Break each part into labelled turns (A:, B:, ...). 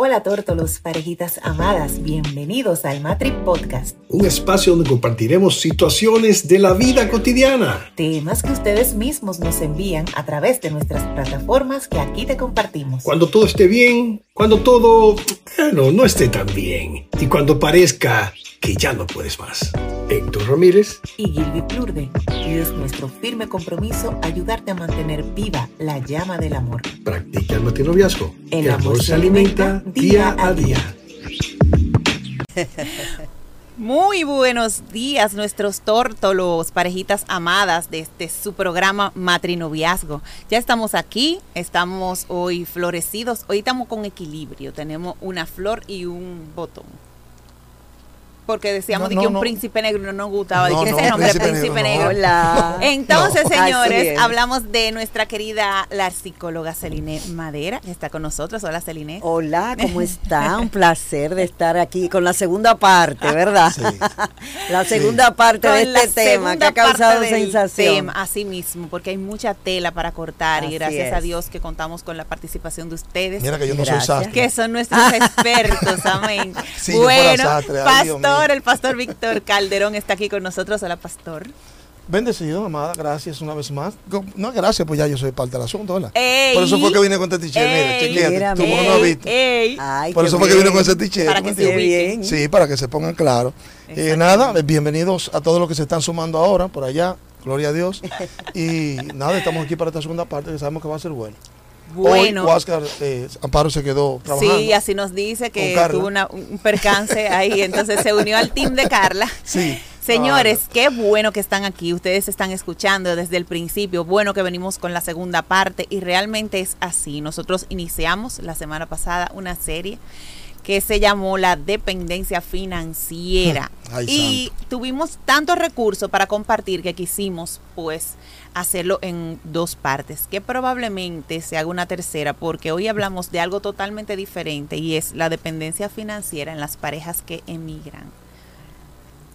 A: Hola tórtolos, parejitas amadas, bienvenidos al Matri Podcast.
B: Un espacio donde compartiremos situaciones de la vida cotidiana.
A: Temas que ustedes mismos nos envían a través de nuestras plataformas que aquí te compartimos.
B: Cuando todo esté bien, cuando todo, bueno, no esté tan bien. Y cuando parezca que ya no puedes más. Héctor Ramírez
A: y Gilby Plurde. Y es nuestro firme compromiso ayudarte a mantener viva la llama del amor.
B: Practica el matinoviazgo.
A: El, el amor, amor se alimenta día a día. Muy buenos días, nuestros tórtolos, parejitas amadas de este su programa Matrinoviazgo. Ya estamos aquí, estamos hoy florecidos, hoy estamos con equilibrio, tenemos una flor y un botón porque decíamos que un príncipe negro no nos gustaba. No, ese nombre, príncipe, negro. Entonces, señores, hablamos de nuestra querida la psicóloga Celine Madera, que está con nosotros. Hola, Celine.
C: Hola, ¿cómo está? un placer de estar aquí con la segunda parte, ¿verdad? Sí. la segunda parte de este tema que ha causado sensación.
A: así mismo, porque hay mucha tela para cortar y gracias a Dios que contamos con la participación de ustedes.
B: Mira que yo no soy sastre.
A: Que son nuestros expertos, amén. bueno, pastor el pastor Víctor Calderón está aquí con nosotros. Hola, pastor.
D: Bendecido, amada, gracias una vez más. No, gracias, pues ya yo soy parte del asunto, hola. Por eso fue que vine con este t-shirt, mira, chequeate, tú no has visto. Por eso fue que vine con ese t-shirt.
A: Para que se
D: ubiquen. Sí, para que se pongan claros. Eh, nada, bienvenidos a todos los que se están sumando ahora, por allá, gloria a Dios. y nada, estamos aquí para esta segunda parte que sabemos que va a ser buena.
A: Bueno.
D: Hoy, Oscar, eh, Amparo se quedó trabajando.
A: Sí, así nos dice que tuvo un percance ahí, entonces se unió al team de Carla.
D: Sí.
A: Señores, qué bueno que están aquí. Ustedes están escuchando desde el principio. Bueno que venimos con la segunda parte y realmente es así. Nosotros iniciamos la semana pasada una serie que se llamó La Dependencia Financiera. y tuvimos tantos recursos para compartir que quisimos, pues, hacerlo en dos partes, que probablemente se haga una tercera, porque hoy hablamos de algo totalmente diferente y es la dependencia financiera en las parejas que emigran.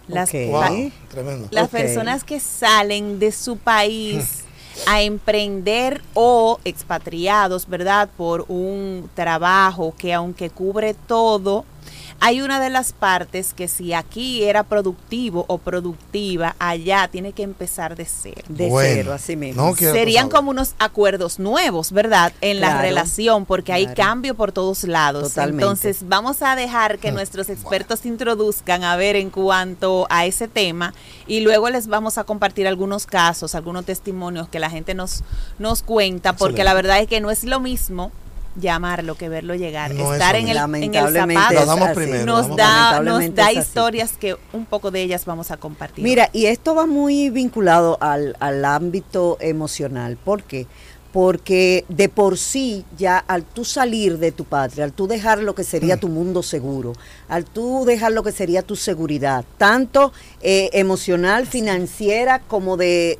A: Las, las personas que salen de su país a emprender o expatriados, ¿verdad? Por un trabajo que aunque cubre todo, hay una de las partes que si aquí era productivo o productiva, allá tiene que empezar de cero.
C: De cero, así mismo.
A: Serían como unos acuerdos nuevos, ¿verdad? En la relación, porque hay cambio por todos lados. Totalmente. Entonces, vamos a dejar que nuestros expertos introduzcan a ver en cuanto a ese tema y luego les vamos a compartir algunos casos, algunos testimonios que la gente nos, nos cuenta, porque la verdad es que no es lo mismo llamarlo que verlo llegar. Estar en el, en el zapato nos da, nos da historias que un poco de ellas vamos a compartir.
C: Mira, y esto va muy vinculado al, al ámbito emocional. ¿Por qué? Porque de por sí ya al tú salir de tu patria, al tú dejar lo que sería mm. tu mundo seguro, al tú dejar lo que sería tu seguridad, tanto eh, emocional, financiera, como de,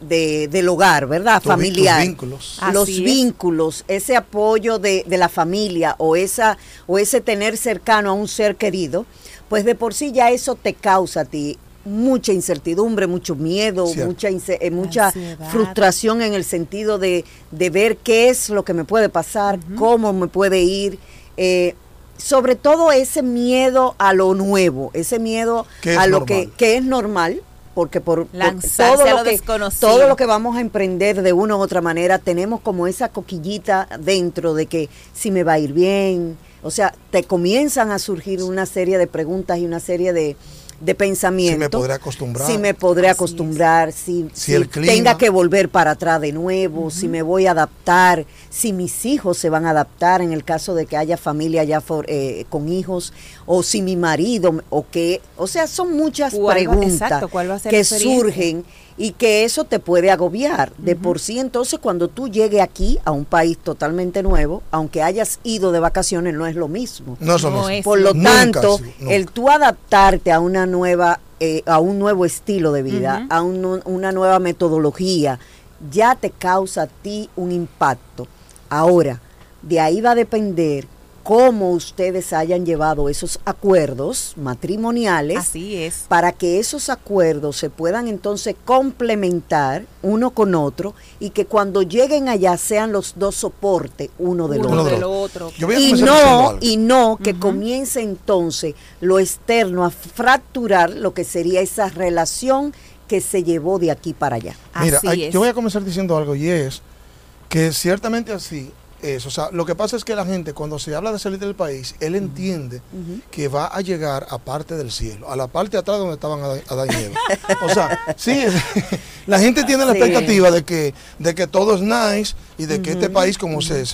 C: del hogar, ¿verdad? Familiar.
D: Los vínculos.
C: Los vínculos, ese apoyo de, de la familia o, esa, o ese tener cercano a un ser querido, pues de por sí ya eso te causa a ti mucha incertidumbre, mucho miedo, mucha, eh, mucha frustración en el sentido de, de, ver qué es lo que me puede pasar, cómo me puede ir. Eh, sobre todo ese miedo a lo nuevo, ese miedo a lo que, que, es normal, porque por, todo, lo, que, todo lo que vamos a emprender de una u otra manera, tenemos como esa coquillita dentro de que si me va a ir bien, o sea, te comienzan a surgir una serie de preguntas y una serie de, de pensamiento. Si
D: me podré acostumbrar.
C: Si me podré acostumbrar, si, tenga que volver para atrás de nuevo, si me voy a adaptar, si mis hijos se van a adaptar en el caso de que haya familia ya eh, con hijos, o si mi marido, o que, o sea, son muchas preguntas que surgen y que eso te puede agobiar. De por sí, entonces, cuando tú llegues aquí a un país totalmente nuevo, aunque hayas ido de vacaciones, no es lo mismo.
D: No,
C: Por lo tanto, el tú adaptarte a una nueva, eh, a un nuevo estilo de vida, a una nueva metodología, ya te causa a ti un impacto. Ahora, de ahí va a depender cómo ustedes hayan llevado esos acuerdos matrimoniales.
A: Así es.
C: Para que esos acuerdos se puedan entonces complementar uno con otro y que cuando lleguen allá sean los dos soporte uno del otro. y, no, y no que comience entonces lo externo a fracturar lo que sería esa relación que se llevó de aquí para allá.
D: Mira, yo voy a comenzar diciendo algo y es que ciertamente así eso. O sea, lo que pasa es que la gente, cuando se habla de salir del país, él entiende que va a llegar a parte del cielo, a la parte de atrás donde estaban Adán y O sea, sí, la gente tiene la expectativa de que, de que todo es nice y de que este país, como se,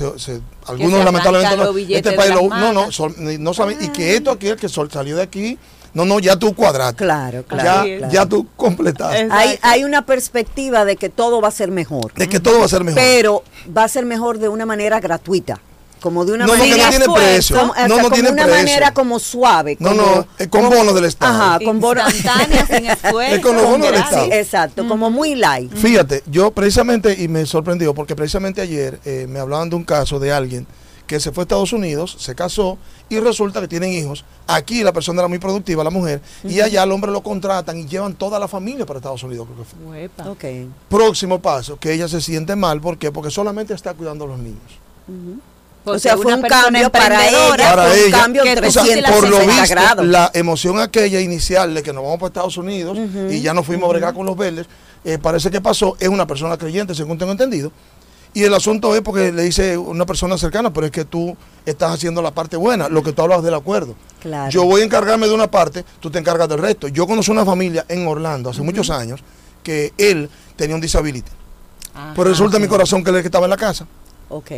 D: algunos lamentablemente no, este país no, no, no, saben, y que esto aquí, el que salió de aquí, no, no, ya tú cuadraste.
C: Claro, claro.
D: Ya, ya tú completaste.
C: Hay, hay una perspectiva de que todo va a ser mejor.
D: De que todo va a ser mejor.
C: Pero va a ser mejor de una manera gratuita como de una manera
D: no, no tiene precio.
C: Como, no, no tiene una manera como suave.
D: no, no, es con bonos del Estado.
C: Ajá, con bonos sin
D: esfuerzo. Es con los bonos del Estado. Sí,
C: exacto, como muy light.
D: Fíjate, yo precisamente, y me sorprendió, porque precisamente ayer eh, me hablaban de un caso de alguien que se fue a Estados Unidos, se casó y resulta que tienen hijos. Aquí la persona era muy productiva, la mujer, y allá al hombre lo contratan y llevan toda la familia para Estados Unidos.
C: Creo que
D: Próximo paso, que ella se siente mal, ¿por qué? Porque solamente está cuidando a los niños.
C: o sea, fue un cambio para ella,
D: para un
C: cambio
D: de por lo visto, la emoción aquella inicial de que nos vamos para Estados Unidos y ya nos fuimos a bregar con los verdes, eh, parece que pasó, es una persona creyente, según tengo entendido, y el asunto es porque le dice una persona cercana, pero es que tú estás haciendo la parte buena, lo que tú hablas del acuerdo. Yo voy a encargarme de una parte, tú te encargas del resto. Yo conocí una familia en Orlando hace muchos años que él tenía un disability. pero resulta en mi corazón que él estaba en la casa.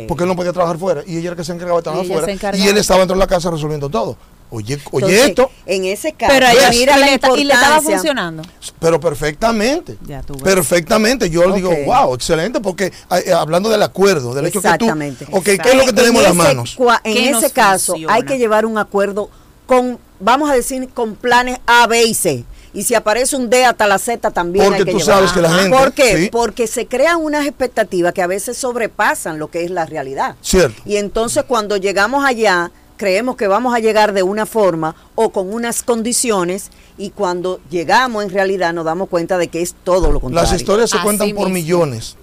D: Porque él no podía trabajar fuera y ella era que se encargaba de trabajar fuera. Y él estaba dentro de la casa resolviendo todo. Oye, oye esto.
C: En ese caso, pero mira la y le estaba funcionando.
D: Pero perfectamente. perfectamente. Yo digo, wow, excelente, porque eh, hablando del acuerdo, del hecho que tú. Ok, ¿qué es lo que tenemos en las manos?
C: En ese caso, hay que llevar un acuerdo con, vamos a decir, con planes A, B y C. Y si aparece un D hasta la Z también.
D: Porque tú sabes que la gente.
C: ¿Por qué? Porque se crean unas expectativas que a veces sobrepasan lo que es la realidad.
D: Cierto.
C: Y entonces cuando llegamos allá creemos que vamos a llegar de una forma o con unas condiciones y cuando llegamos en realidad nos damos cuenta de que es todo lo contrario.
D: Las historias se cuentan por millones.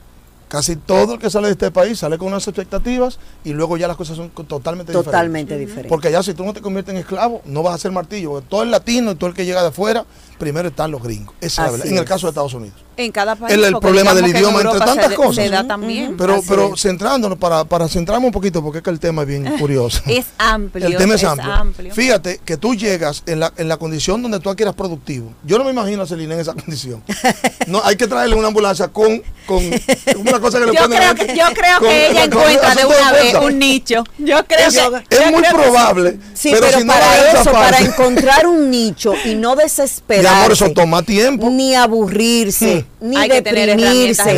D: Casi todo el que sale de este país sale con unas expectativas y luego ya las cosas son totalmente,
C: totalmente diferentes.
D: Porque allá si tú no te conviertes en esclavo, no vas a ser martillo. Porque todo el latino y todo el que llega de afuera, primero están los gringos. Esa es la verdad. En el caso de Estados Unidos.
A: En cada país.
D: El, el problema del idioma, entre tantas cosas.
A: Se da también.
D: Pero, pero centrándonos, para, para centrarme un poquito, porque es que el tema es bien curioso.
A: es amplio.
D: El tema es, amplio. Fíjate que tú llegas en la, en la condición donde tú quieras productivo. Yo no me imagino a Celina en esa condición. no, hay que traerle una ambulancia con, con una cosa que le
A: yo creo que, Yo creo que ella encuentra de una vez un nicho. Yo creo
D: es,
A: que.
D: Es muy probable.
C: Sí, pero, para eso, para encontrar un nicho y no desesperar
D: por eso toma tiempo.
C: Ni aburrirse, hmm. ni deprimirse,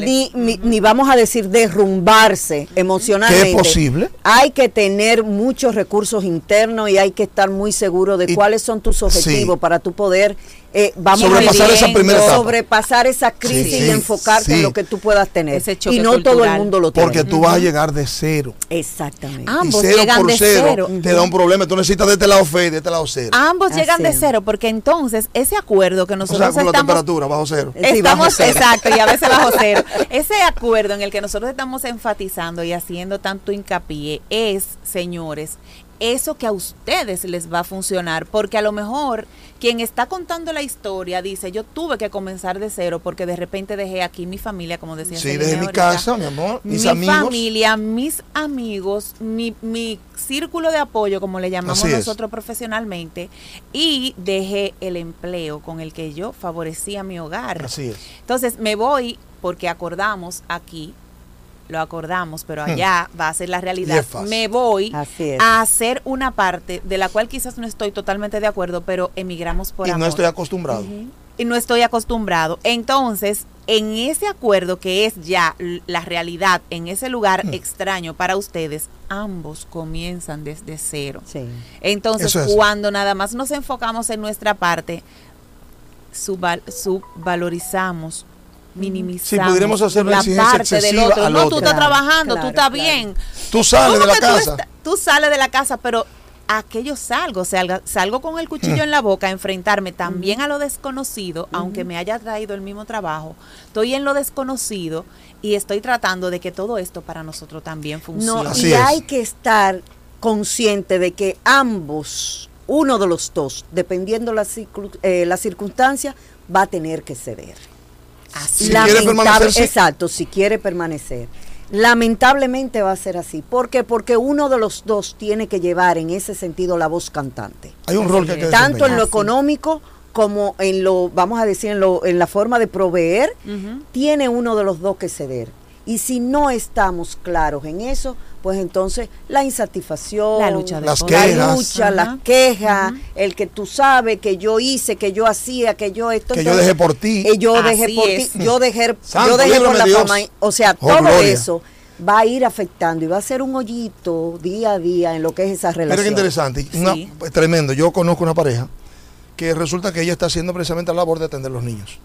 C: ni, ni, vamos a decir derrumbarse emocionalmente.
D: ¿Qué es posible?
C: Hay que tener muchos recursos internos y hay que estar muy seguro de cuáles son tus objetivos para tu poder eh, vamos
D: sobrepasar esa primera etapa.
C: sobrepasar esa crisis y enfocarte en lo que tú puedas tener. y no todo el mundo lo tiene.
D: Porque tú vas a llegar de cero.
C: Exactamente.
A: Ambos llegan de cero.
D: Te da un problema. Tú necesitas de este lado fe y de este lado cero.
A: Ambos llegan de cero porque entonces ese acuerdo que nosotros o sea, con
D: la temperatura bajo cero.
A: Estamos, exacto, y a veces bajo cero. Ese acuerdo en el que nosotros estamos enfatizando y haciendo tanto hincapié es, señores, eso que a ustedes les va a funcionar, porque a lo mejor quien está contando la historia dice, yo tuve que comenzar de cero porque de repente dejé aquí mi familia, como decía.
D: Sí, dejé mi casa, mi amor, mis
A: mi familia, mis amigos, mi, mi círculo de apoyo, como le llamamos nosotros profesionalmente, y dejé el empleo con el que yo favorecía mi hogar.
D: Así es.
A: Entonces me voy porque acordamos aquí lo acordamos, pero hmm. allá va a ser la realidad. Me voy a hacer una parte de la cual quizás no estoy totalmente de acuerdo, pero emigramos por
D: y no estoy acostumbrado.
A: Y no estoy acostumbrado. Entonces, en ese acuerdo que es ya la realidad en ese lugar hmm. extraño para ustedes, ambos comienzan desde cero. Entonces, cuando nada más nos enfocamos en nuestra parte, subvalorizamos minimizamos
D: si pudiéramos hacer
A: parte del otro. No, tú estás trabajando, tú estás bien.
D: Tú sales de la casa.
A: Tú, sales de la casa, pero aquello salgo, o sea, salgo con el cuchillo en la boca a enfrentarme también a lo desconocido, aunque me haya traído el mismo trabajo. Estoy en lo desconocido y estoy tratando de que todo esto para nosotros también funcione.
C: No, y hay que estar consciente de que ambos, uno de los dos, dependiendo la, eh, la circunstancia, va a tener que ceder.
D: Si quiere permanecer,
C: Exacto, si quiere permanecer. Lamentablemente va a ser así. ¿Por qué? Porque uno de los dos tiene que llevar en ese sentido la voz cantante.
D: Hay un rol que hay que
C: Tanto en lo económico como en lo, vamos a decir, en, lo, en la forma de proveer, tiene uno de los dos que ceder. Y si no estamos claros en eso, pues entonces la insatisfacción,
A: la lucha,
D: las quejas,
C: lucha, las quejas, el que tú sabes que yo hice, que yo hacía, que yo esto,
D: que yo dejé por ti,
C: eh, yo dejé por ti, yo dejé, yo dejé por la fama, o sea, oh, todo eso va a ir afectando y va a ser un hoyito día a día en lo que es esa relación.
D: Pero qué interesante, tremendo. Yo conozco una pareja que resulta que ella está haciendo precisamente la labor de atender a los niños.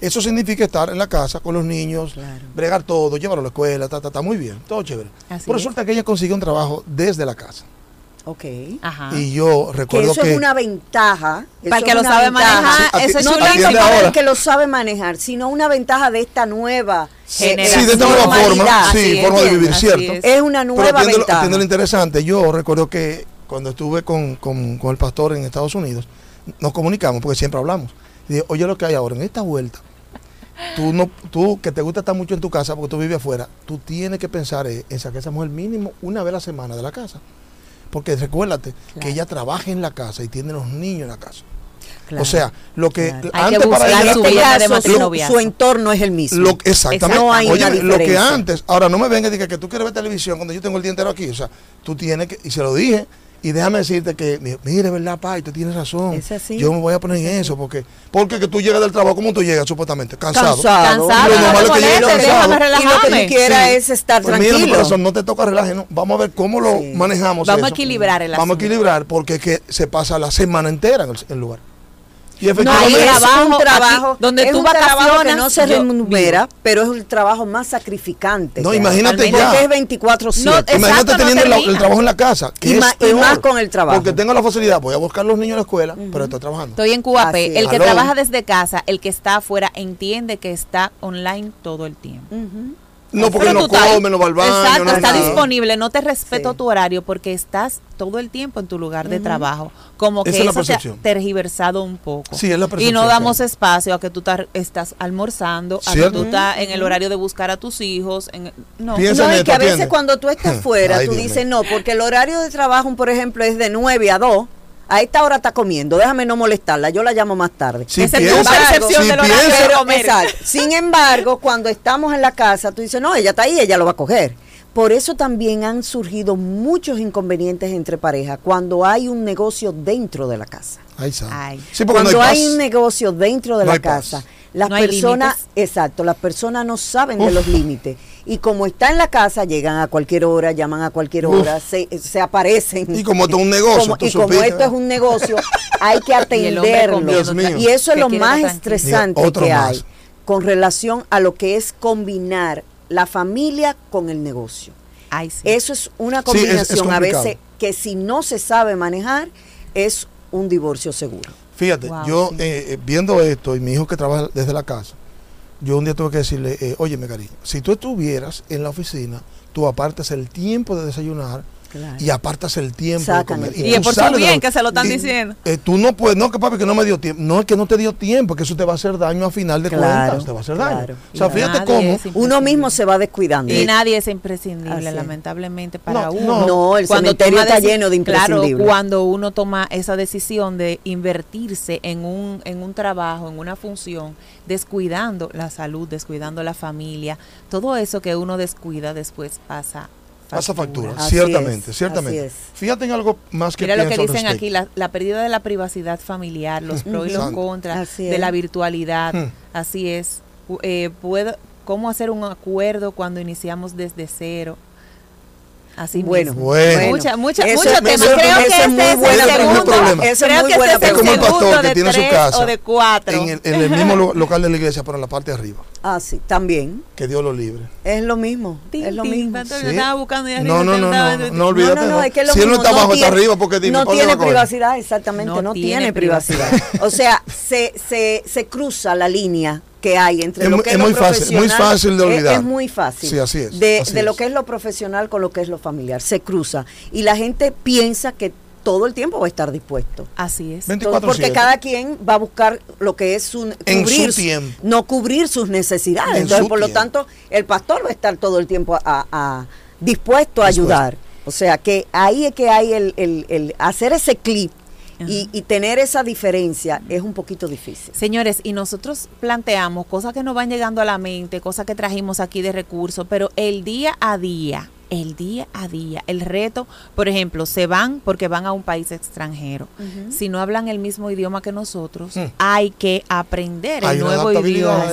D: Eso significa estar en la casa con los niños, bregar todo, llevarlo a la escuela, está ta, muy bien, todo chévere. Pero resulta que ella consigue un trabajo desde la casa.
C: Ok.
D: Y yo recuerdo
C: que
D: eso
C: es una ventaja.
A: Para el que lo sabe manejar. eso
C: no tanto para el que lo sabe manejar, sino una ventaja de esta nueva
D: generación. Sí, de esta nueva forma, sí, forma de vivir, cierto.
C: Es. una nueva
D: Pero
C: ventaja.
D: lo interesante, yo recuerdo que cuando estuve con, con, con el pastor en Estados Unidos, nos comunicamos porque siempre hablamos. Y dije, oye lo que hay ahora en esta vuelta. Tú, no, tú que te gusta estar mucho en tu casa porque tú vives afuera, tú tienes que pensar en sacar a esa mujer mínimo una vez a la semana de la casa. Porque recuérdate que ella trabaja en la casa y tiene los niños en la casa. O sea, lo que
C: antes para ella su, su entorno es el mismo.
D: Lo, exactamente. No hay Oye, lo que antes, ahora no me venga y diga que tú quieres ver televisión cuando yo tengo el día entero aquí. O sea, tú tienes que, y se lo dije, y déjame decirte que, mire, ¿verdad, Pai? Tú tienes razón.
C: Es así.
D: Yo me voy a poner en eso, porque porque que tú llegas del trabajo, ¿cómo tú llegas supuestamente? Cansado.
C: Cansado.
A: cansado.
C: Y lo normal
A: es que llegues
C: cansado. Y lo que tú quieras es estar pues tranquilo.
D: Mira, no te toca relajar, no. Vamos a ver cómo lo manejamos
A: Vamos a equilibrar el
D: Vamos a equilibrar, porque es que se pasa la semana entera en el lugar.
C: Y efectivamente, no, es un trabajo donde tú que no se remunera, pero es el trabajo más sacrificante.
D: No, imagínate ya.
C: Porque es 24 7
D: Imagínate teniendo el, trabajo en la casa. Que
C: y,
D: es
C: más, y, más, con el trabajo.
D: Porque tengo la facilidad, voy a buscar a los niños a la escuela, pero estoy trabajando.
A: Estoy en QAP. El que trabaja desde casa, el que está afuera, entiende que está online todo el tiempo.
D: No, porque no come, no va al baño.
A: Exacto, está disponible, no te respeto tu horario porque estás todo el tiempo en tu lugar de trabajo. Como que eso te ha tergiversado un poco.
D: Sí, es la
A: y no damos espacio a que tú estás almorzando, a que tú estás en el horario de buscar a tus hijos. En,
C: no, no es que a veces cuando tú estás fuera, tú dices no, porque el horario de trabajo, por ejemplo, es de 9 a 2 a esta hora está comiendo, déjame no molestarla, yo la llamo más tarde.
D: Si Esa es tu percepción
C: de lo Sin embargo, cuando estamos en la casa, tú dices, no, ella está ahí, ella lo va a coger. Por eso también han surgido muchos inconvenientes entre parejas cuando hay un negocio dentro de la casa.
D: Ay,
C: cuando hay, un negocio dentro de la casa, las personas, exacto, las personas no saben de los límites y como está en la casa, llegan a cualquier hora, llaman a cualquier hora, se, aparecen.
D: Y como esto es un negocio.
C: y como esto es un negocio, hay que atenderlo. y, eso es lo más estresante que hay con relación a lo que es combinar la familia con el negocio. Eso es una combinación a veces que si no se sabe manejar es un divorcio seguro.
D: Fíjate, yo eh, eh, viendo esto y mi hijo que trabaja desde la casa, yo un día tuve que decirle, eh, oye, cariño, si tú estuvieras en la oficina, tú apartas el tiempo de desayunar y apartas el tiempo de comer.
A: Y, es por su bien que se lo están diciendo.
D: Eh, tú no puedes, no que papi que no me dio tiempo, no es que no te dio tiempo, que eso te va a hacer daño a final de cuentas, te va a hacer daño. O sea, fíjate cómo
C: uno mismo se va descuidando.
A: Y nadie es imprescindible, lamentablemente para uno.
C: No, el cuando cementerio está lleno de imprescindibles.
A: Claro, cuando uno toma esa decisión de invertirse en un en un trabajo, en una función, descuidando la salud, descuidando la familia, todo eso que uno descuida después pasa
D: Pasa factura, ciertamente, ciertamente. Fíjate en algo más que
A: Mira lo que dicen aquí, la, pérdida de la privacidad familiar, los pros y los contras de la virtualidad. Hmm. Así es. Eh, puedo, ¿Cómo hacer un acuerdo cuando iniciamos desde cero? Así
C: bueno,
A: mismo.
D: Bueno.
A: Mucha, mucha,
C: Eso-
A: Creo
C: eso
A: que
C: es
A: este
C: muy
A: es
C: buena
A: el segundo.
C: es
A: Creo
C: muy
A: que
C: buena
A: este
D: Es
A: es
D: como
A: el
D: pastor que tiene su casa
A: o de cuatro.
D: En el, en el mismo lo- local de la iglesia, pero en la parte de arriba.
C: Ah, sí, también.
D: Que Dios lo libre.
C: Es lo mismo.
A: Tin,
C: es lo mismo.
D: Sí.
A: estaba buscando arriba
D: No, no, no, no, no olvídate.
C: No, no, no, es que es lo
D: si él no
C: mismo,
D: está abajo, está
C: tiene-
D: arriba, porque dime,
C: no
D: ¿cuándo
C: tiene privacidad, exactamente,
A: No
C: no,
A: tiene
C: tiene privacidad. o sea, se, se, se cruza la línea que hay entre
D: Es
C: lo que
D: es
C: es, lo
D: muy fácil, muy fácil de
C: es-
D: olvidar.
C: Es, muy fácil.
D: Sí, así es,
C: De,
D: así
C: de lo que es lo profesional con lo que es lo familiar, se cruza. Y la gente piensa que todo el tiempo va a estar dispuesto.
A: Así es.
D: 24/7.
C: Entonces, porque cada quien va a buscar lo que es su
D: En
C: cubrir
D: su tiempo.
C: no cubrir sus necesidades.
D: En
C: Entonces,
D: su
C: por lo tanto, el pastor va a estar todo el tiempo a, a- dispuesto a
D: Dispuesto.
C: ayudar. O sea, que ahí es que hay el, el- el hacer ese clip y, y tener esa diferencia es un poquito difícil.
A: Señores, y nosotros planteamos cosas que nos van llegando a la mente, cosas que trajimos aquí de recursos, pero el día a día, el día a día, el reto, por ejemplo, se van porque van a un país extranjero. Si no hablan el mismo idioma que nosotros,
D: Mm.
A: hay que aprender
D: Hay
A: el nuevo idioma.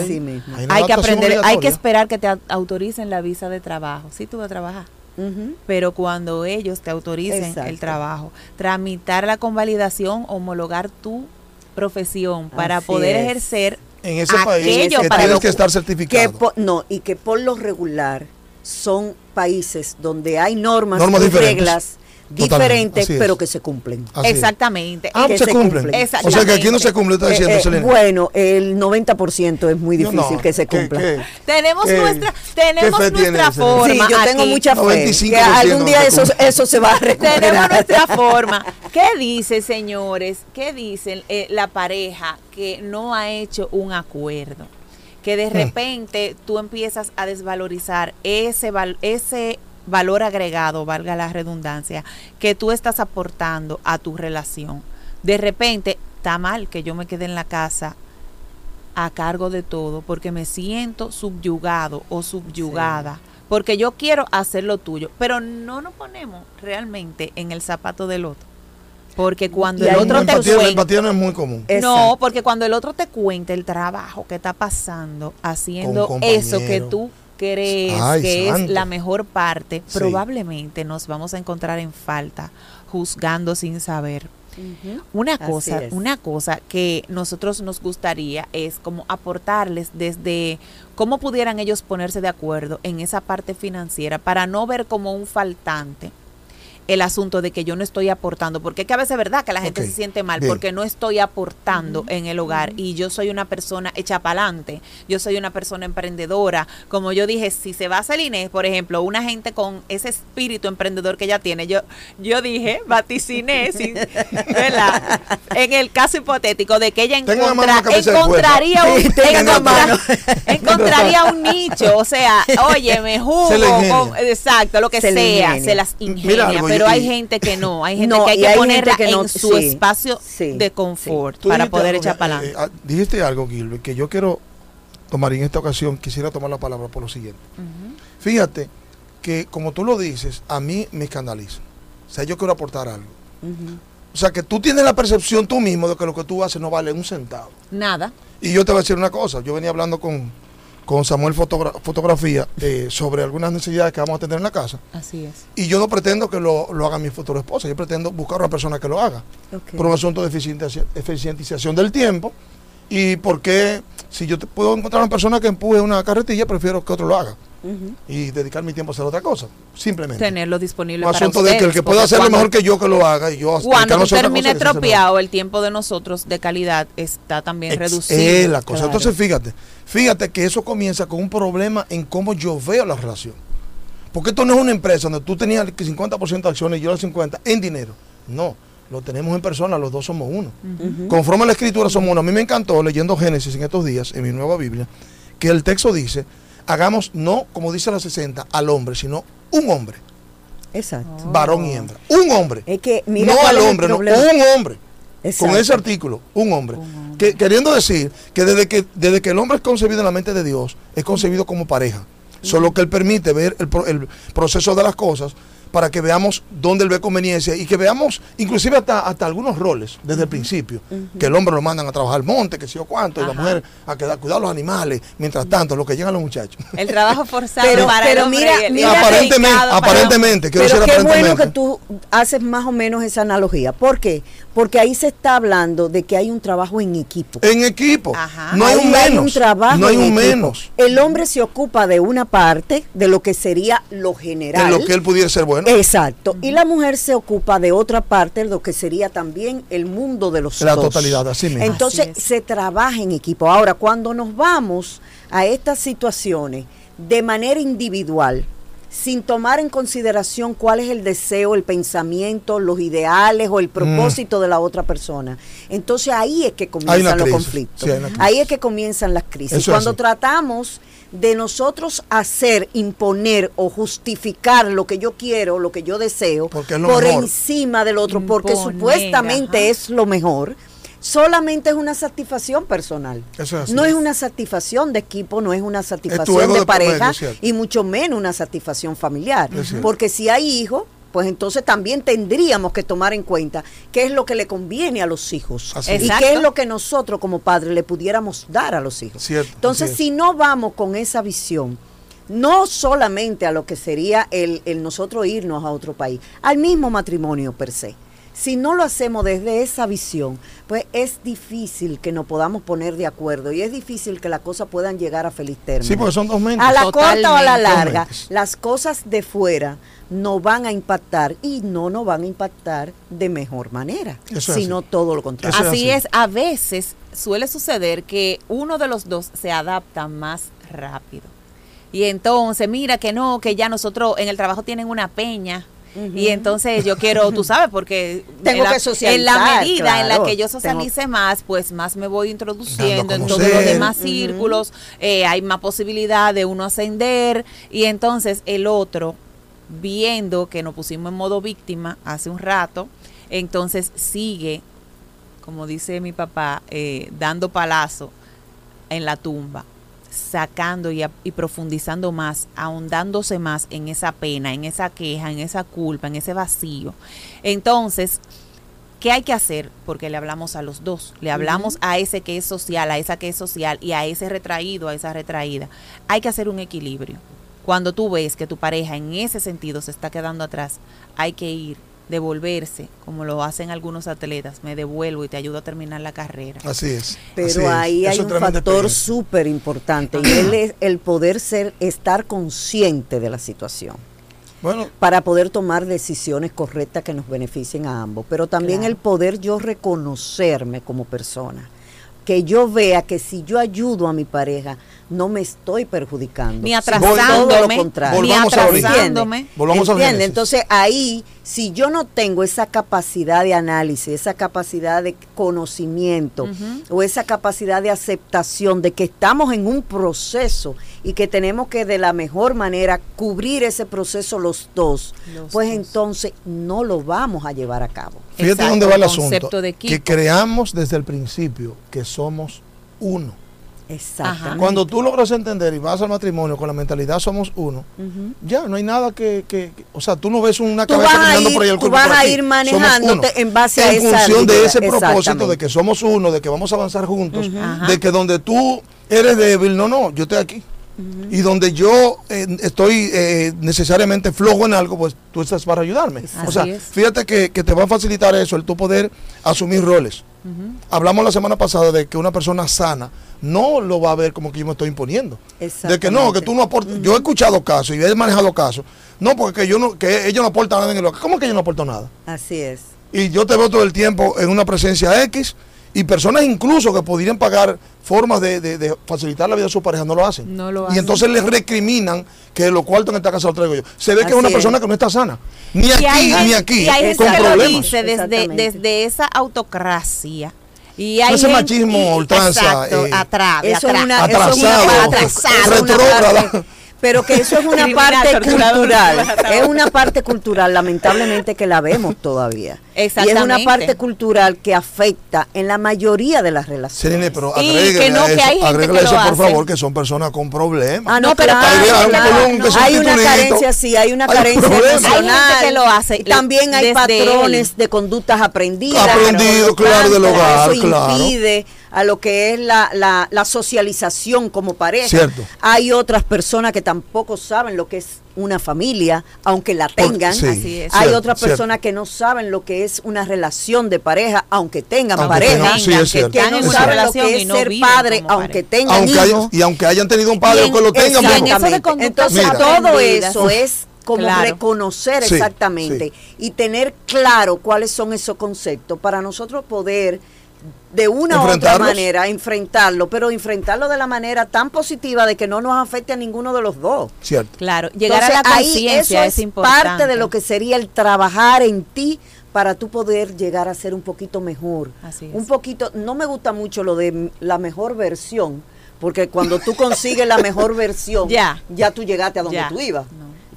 D: Hay
A: que aprender, hay que esperar que te a- autoricen la visa de trabajo. Sí, tú vas a trabajar.
C: Ujú.
A: Pero cuando ellos te autoricen
C: Exacto.
A: el trabajo, tramitar la convalidación, homologar tu profesión para
C: Así
A: poder
C: es.
A: ejercer
D: En ese país que
A: para
D: tienes
A: lo
D: que estar certificado.
C: Que po- no, y que por lo regular son países donde hay normas,
D: Normas
C: y
D: diferentes.
C: reglas diferentes, pero que se cumplen.
D: Así.
A: Exactamente.
D: Ah,
C: que
D: se,
C: se
D: cumplen.
C: cumplen.
D: O sea que aquí no se cumple, está
C: Eh,
D: diciendo
C: eh,
D: Selena.
C: bueno, el 90% es muy difícil
D: no,
C: que se
D: ¿qué-
C: cumpla.
D: qué?
A: Tenemos
D: ¿Qué-
A: nuestra, tenemos nuestra forma.
C: Sí, yo tengo mucha fe
D: 95%
C: que algún día eso, eso se va a
A: Tenemos
C: recuperar.
A: nuestra forma. ¿Qué dice, señores? ¿Qué dice eh, la pareja que no ha hecho un acuerdo? Que de repente tú empiezas a desvalorizar ese, ese valor agregado, valga la redundancia, que tú estás aportando a tu relación. De repente, está mal que yo me quede en la casa a cargo de todo porque me siento subyugado o subyugada. Porque yo quiero hacer lo tuyo, pero no nos ponemos realmente en el zapato del otro. Porque cuando
C: Y
A: el otro te
D: la
A: cuenta,
D: empatía no es muy común.
A: No, porque cuando el otro te cuenta el trabajo que está pasando haciendo eso que tú crees
D: Ay,
A: que es la mejor parte,
D: Sí.
A: probablemente nos vamos a encontrar en falta, juzgando sin saber. Una
C: Así
A: cosa,
C: es.
A: una cosa que nosotros nos gustaría es como aportarles desde cómo pudieran ellos ponerse de acuerdo en esa parte financiera para no ver como un faltante el asunto de que yo no estoy aportando, porque es que a veces es verdad que la gente se siente mal
D: bien.
A: porque no estoy aportando en el hogar y yo soy una persona hecha para adelante, yo soy una persona emprendedora, como yo dije, si se va a hacer Inés, por ejemplo, una gente con ese espíritu emprendedor que ella tiene, yo yo dije, vaticiné. En el caso hipotético de que ella encontra- encontraría un, encontra- encontraría un nicho, o sea, oye, me jugo, con- exacto, lo que
C: Se
A: sea, se las
D: Mira
A: ingenia,
D: algo,
A: pero
D: y-
A: hay gente que no, hay gente
C: No,
A: que hay que
C: hay
A: ponerla
C: gente que no-
A: en su
C: sí,
A: espacio
C: sí,
A: de confort para poder
D: algo
A: echar
D: que,
A: para
D: eh,
A: adelante.
D: ah, dijiste algo, Gilbert, que yo quiero tomar en esta ocasión, quisiera tomar la palabra por lo siguiente. Fíjate que, como tú lo dices, a mí me escandaliza. O sea, yo quiero aportar algo. O sea, que tú tienes la percepción tú mismo de que lo que tú haces no vale un centavo.
A: Nada.
D: Y yo te voy a decir una cosa, yo venía hablando con, con Samuel Fotogra- Fotografía eh, sobre algunas necesidades que vamos a tener en la casa.
A: Así es.
D: Y yo no pretendo que lo, lo haga mi futura esposa, yo pretendo buscar una persona que lo haga. Por un asunto de eficientización, eficientización del tiempo. Y porque si yo te puedo encontrar una persona que empuje una carretilla, prefiero que otro lo haga. Y dedicar mi tiempo a hacer otra cosa. Simplemente.
A: Tenerlo disponible
D: un
A: para
D: asunto de que el
A: ustedes,
D: que pueda hacerlo
A: cuando-
D: mejor que yo que lo haga y yo
A: Cuando
D: mejor.
A: tropeado, el tiempo de nosotros de calidad está también
D: Ex-
A: reducido.
D: Es la cosa.
A: Claro.
D: Entonces, fíjate, fíjate que eso comienza con un problema en cómo yo veo la relación. Porque esto no es una empresa donde tú tenías el 50% de acciones y yo el 50% en dinero. No, lo tenemos en persona, los dos somos uno. Conforme a la escritura somos uno. A mí me encantó leyendo Génesis en estos días, en mi nueva Biblia, que el texto dice, hagamos no, como dice la 60, al hombre, sino un hombre,
C: Exacto.
D: varón y hembra. Un hombre.
C: Es que mira
D: no al hombre, no, un hombre.
C: Exacto.
D: Con ese artículo, un hombre. Que, queriendo decir que desde, que desde que el hombre es concebido en la mente de Dios, es concebido como pareja. Solo que él permite ver el, el proceso de las cosas para que veamos dónde él ve conveniencia y que veamos inclusive hasta, hasta algunos roles desde el principio, que el hombre lo mandan a trabajar al monte, que sé yo cuánto, y la mujer a quedar, cuidar los animales, mientras tanto, lo que llegan los muchachos.
A: El trabajo forzado
C: Pero-
A: para
C: pero
A: el hombre
C: mira-
A: y el-
C: mira-
D: aparentemente,
A: para-
D: aparentemente, quiero
C: Pero
D: decir
C: qué bueno que tú haces más o menos esa analogía. ¿Por qué? Porque ahí se está hablando de que hay un trabajo en equipo.
D: En equipo,
A: Ajá.
D: no hay
C: Ahí
D: un menos,
C: un trabajo
D: no hay
C: en
D: un
C: equipo.
D: menos
C: El hombre se ocupa de una parte, de lo que sería lo general.
D: en lo que él pudiera ser bueno.
C: Exacto. Y la mujer se ocupa de otra parte, lo que sería también el mundo de los
D: La
C: dos.
D: totalidad, así mismo.
C: Entonces
A: Así
C: se trabaja en equipo. Ahora, cuando nos vamos a estas situaciones de manera individual, sin tomar en consideración cuál es el deseo, el pensamiento, los ideales o el propósito de la otra persona. Entonces ahí es que
D: Mm.
C: Comienzan los conflictos.
D: sí,
C: ahí es que comienzan las crisis.
D: Eso
C: Cuando tratamos de nosotros hacer, imponer o justificar lo que yo quiero, lo que yo deseo,
D: Porque es lo
C: por
D: mejor.
C: encima del otro, porque supuestamente
A: ajá.
C: es lo mejor, solamente es una satisfacción personal.
D: Eso es así.
C: no es una satisfacción de equipo, no es una satisfacción
D: de
C: pareja y mucho menos una satisfacción familiar. Porque si hay hijos, pues entonces también tendríamos que tomar en cuenta qué es lo que le conviene a los hijos
D: Así
C: y
A: Exacto.
C: qué es lo que nosotros como padres le pudiéramos dar a los hijos.
D: Cierto,
C: entonces, si no vamos con esa visión, no solamente a lo que sería el, el nosotros irnos a otro país, al mismo matrimonio per se. Si no lo hacemos desde esa visión, pues es difícil que nos podamos poner de acuerdo y es difícil que las cosas puedan llegar a feliz término.
D: Sí, porque son dos mentes.
C: A la corta o a la larga, las cosas de fuera no van a impactar y no nos van a impactar de mejor manera,
D: Eso es
C: sino
D: así.
C: todo lo contrario.
D: Eso es
A: Así
D: así.
A: es, a veces suele suceder que uno de los dos se adapta más rápido. Y entonces, mira que no, que ya nosotros en el trabajo tienen una peña. Y entonces yo quiero, tú sabes, porque
C: Tengo
A: en la,
C: que socializar,
A: en la medida en la que yo
C: Tengo-
A: socialice más, pues más me voy introduciendo. En todos los demás círculos, eh, hay más posibilidad de uno ascender. Y entonces el otro, viendo que nos pusimos en modo víctima hace un rato, entonces sigue, como dice mi papá, eh, dando palazo en la tumba, sacando y, a- y profundizando más, ahondándose más en esa pena, en esa queja, en esa culpa, en ese vacío. Entonces, ¿qué hay que hacer? Porque le hablamos a los dos, le hablamos a ese que es social, a esa que es social y a ese retraído, a esa retraída. Hay que hacer un equilibrio. Cuando tú ves que tu pareja en ese sentido se está quedando atrás, hay que ir, devolverse, como lo hacen algunos atletas, me devuelvo y te ayudo a terminar la carrera.
D: Así es.
C: Pero
D: así es.
C: ahí hay
D: Eso
C: un factor súper importante y él es el poder ser, estar consciente de la situación
D: Bueno,
C: para poder tomar decisiones correctas que nos beneficien a ambos, pero también
A: Claro.
C: el poder yo reconocerme como persona, que yo vea que si yo ayudo a mi pareja no me estoy perjudicando,
A: Ni atrasándome,
C: todo lo contrario.
A: ni
D: a
A: atrasándome.
D: volvamos al
C: ¿Entiende? Entonces ahí, si yo no tengo esa capacidad de análisis, esa capacidad de conocimiento o esa capacidad de aceptación de que estamos en un proceso y que tenemos que de la mejor manera cubrir ese proceso los dos,
A: Los
C: pues
A: dos.
C: entonces no lo vamos a llevar a cabo.
D: Fíjate
A: Exacto,
D: dónde va el
A: el
D: asunto.
A: de.
D: Que creamos desde el principio que somos uno.
C: Exactamente.
D: Cuando tú logras entender y vas al matrimonio con la mentalidad somos uno, ya no hay nada que, que- que- o sea, tú no ves una
C: Tú
D: cabeza
C: vas
D: caminando
C: ir-
D: por ahí el
C: tú
D: cuerpo
C: vas
D: por
C: a
D: aquí.
C: ir
D: Somos
C: manejándote
D: uno.
C: en base a
D: en
C: esa
D: función de ese propósito de que somos uno, de que vamos a avanzar juntos, de que donde tú eres débil, no, no, yo estoy aquí. Y donde yo eh, estoy eh, necesariamente flojo en algo, pues tú estás para ayudarme.
A: Así
D: o sea,
A: es.
D: fíjate que, que te va a facilitar eso, el tú poder asumir roles. Hablamos la semana pasada de que una persona sana no lo va a ver como que yo me estoy imponiendo. De que no, que tú no aportas. Yo he escuchado casos y he manejado casos. No, porque yo no, que ellos no aportan nada en el hogar. ¿Cómo que yo no aporto nada?
C: Así es.
D: Y yo te veo todo el tiempo en una presencia X y personas incluso que podrían pagar formas de, de- de facilitar la vida de su pareja no lo hacen.
A: No lo
D: y entonces les recriminan que los cuartos en esta casa lo traigo yo. Se ve que
C: Así
D: es una
C: es.
D: persona que no está sana. Ni aquí,
A: hay,
D: ni aquí.
A: y hay gente
D: con
A: que lo
D: problemas.
A: dice desde, desde esa autocracia. Y hay
D: Ese
A: gente-
D: machismo ultranza,
A: exacto,
D: eh,
A: atrás,
C: Eso una-
D: Atrasado,
A: atrasado,
C: eso es una
D: retrógrada.
C: parte- Pero que eso es una parte cultural. Es una parte cultural, lamentablemente, que la vemos todavía. Y es una parte cultural que afecta en la mayoría de las relaciones.
D: Serine, pero agréguele no, eso, eso por favor, que son personas con problemas.
C: Ah, no, pero hay, una carencia, sí, hay una carencia emocional.
A: que lo hace.
C: También hay patrones de conductas aprendidas.
D: Aprendido, claro, del hogar,
C: eso impide a lo que es la, la, la socialización como pareja.
D: Cierto.
C: Hay otras personas que tampoco saben lo que es una familia, aunque la tengan. Hay otras personas que no saben lo que es una relación de pareja, aunque tengan pareja. que, no saben lo que es ser padre, aunque tengan hijos.
D: y aunque hayan tenido un padre o que lo tengan.
C: Entonces, todo eso es como reconocer exactamente y tener claro cuáles son esos conceptos para nosotros poder de una u otra manera enfrentarlo, pero enfrentarlo de la manera tan positiva de que no nos afecte a ninguno de los dos.
D: Cierto.
A: Claro, llegar a la conciencia es, importante.
C: parte de lo que sería el trabajar en ti para tú poder llegar a ser un poquito mejor. Así es. Un poquito, no me gusta mucho lo de la mejor versión, porque cuando tú consigues la mejor versión, ya, ya tú llegaste a donde tú ibas.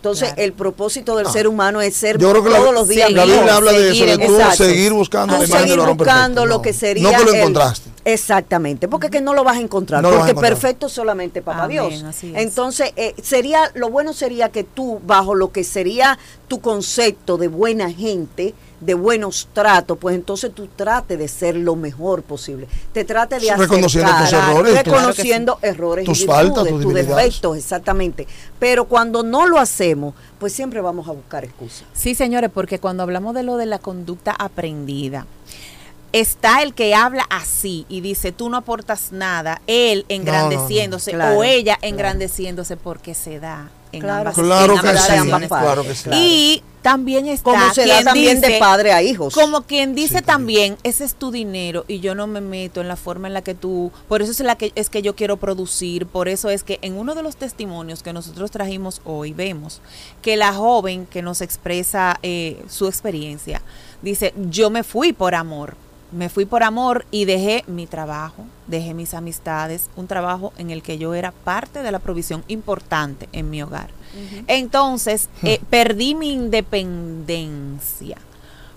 C: Entonces, el propósito del ah. ser humano es ser todos los días.
D: La Biblia habla de eso, de tú seguir buscando
C: la seguir buscando lo que sería.
D: No que lo encontraste.
C: exactamente, porque que no lo vas a encontrar, porque perfecto solamente para Dios. Entonces, eh, sería lo bueno sería que tú, bajo lo que sería tu concepto de buena gente, de buenos tratos, pues entonces tú trate de ser lo mejor posible. Te trate de
D: hacer reconociendo tus errores,
C: reconociendo errores,
D: tus faltas, tus,
C: defectos, exactamente. Pero cuando no lo hacemos, pues siempre vamos a buscar excusas.
A: Sí, señores, porque cuando hablamos de lo de la conducta aprendida, está el que habla así y dice, tú no aportas nada, él engrandeciéndose o ella engrandeciéndose porque se da
D: claro, claro, que sí,
A: Y también está
C: como se da también de padre a hijos.
A: Como quien dice también, ese es tu dinero y yo no me meto en la forma en la que tú, por eso es la que es que yo quiero producir, por eso es que en uno de los testimonios que nosotros trajimos hoy vemos que la joven que nos expresa eh, su experiencia dice, yo me fui por amor, me fui por amor y dejé mi trabajo, dejé mis amistades, un trabajo en el que yo era parte de la provisión importante en mi hogar. Entonces, eh, perdí mi independencia.